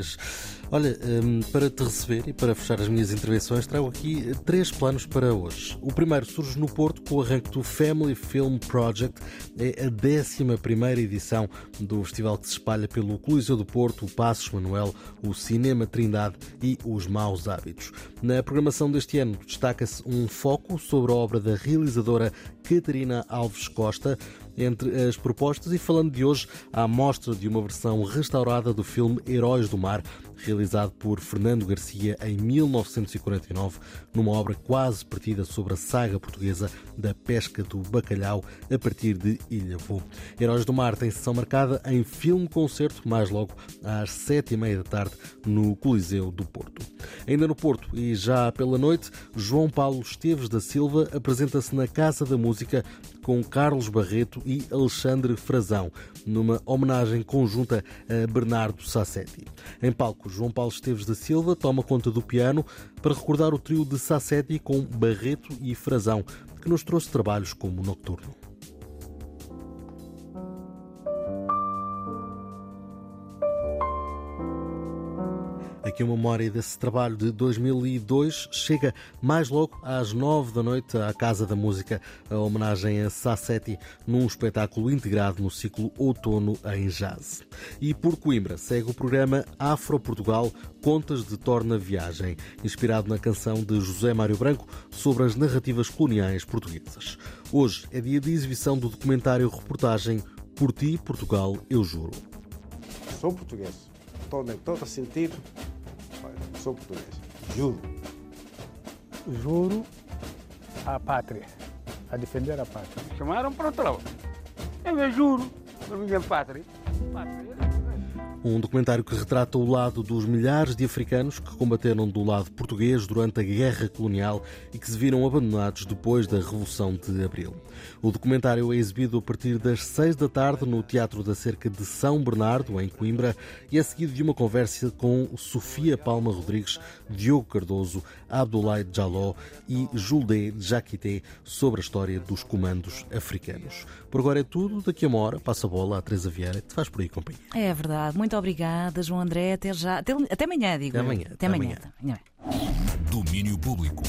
Inês. Olha, hum, para te receber e para fechar as minhas intervenções, trago aqui três planos para hoje. O primeiro surge no Porto com o arranque do Family Film Project. É a 11 edição do festival que se espalha pelo Coliseu do Porto, o Passos Manuel, o Cinema Trindade e os Maus Hábitos. Na programação deste ano destaca-se um foco sobre a obra da realizadora Catarina Alves Costa entre as propostas e falando de hoje a amostra de uma versão restaurada do filme Heróis do Mar, realizado por Fernando Garcia em 1949, numa obra quase partida sobre a saga portuguesa da pesca do bacalhau a partir de Ilhavô. Heróis do Mar tem sessão marcada em filme-concerto, mais logo às sete e meia da tarde, no Coliseu do Porto. Ainda no Porto e já pela noite, João Paulo Esteves da Silva apresenta-se na Casa da Música com Carlos Barreto e Alexandre Frazão, numa homenagem conjunta a Bernardo Sassetti. Em palco, João Paulo Esteves da Silva toma conta do piano para recordar o trio de Sassetti com Barreto e Frazão, que nos trouxe trabalhos como Nocturno. Aqui uma memória desse trabalho de 2002. Chega mais logo às nove da noite à Casa da Música, a homenagem a Sassetti, num espetáculo integrado no ciclo Outono em Jazz. E por Coimbra segue o programa Afro Portugal Contas de Torna Viagem, inspirado na canção de José Mário Branco sobre as narrativas coloniais portuguesas. Hoje é dia de exibição do documentário reportagem Por Ti, Portugal, Eu Juro. Sou português. Estou em todo sentido sou português. Juro. Juro à pátria, a defender a pátria. Chamaram para outro lado. Eu me juro por minha pátria. pátria. Um documentário que retrata o lado dos milhares de africanos que combateram do lado português durante a guerra colonial e que se viram abandonados depois da Revolução de Abril. O documentário é exibido a partir das seis da tarde no Teatro da Cerca de São Bernardo, em Coimbra, e é seguido de uma conversa com Sofia Palma Rodrigues, Diogo Cardoso, Abdoulaye Jaló e Juldé Jaquité sobre a história dos comandos africanos. Por agora é tudo. Daqui a uma hora passa a bola à Teresa Vieira, que te faz por aí companhia. É verdade. Muito obrigada, João André. Até já. Até, até amanhã, digo. Até amanhã. Até amanhã. amanhã. Domínio Público.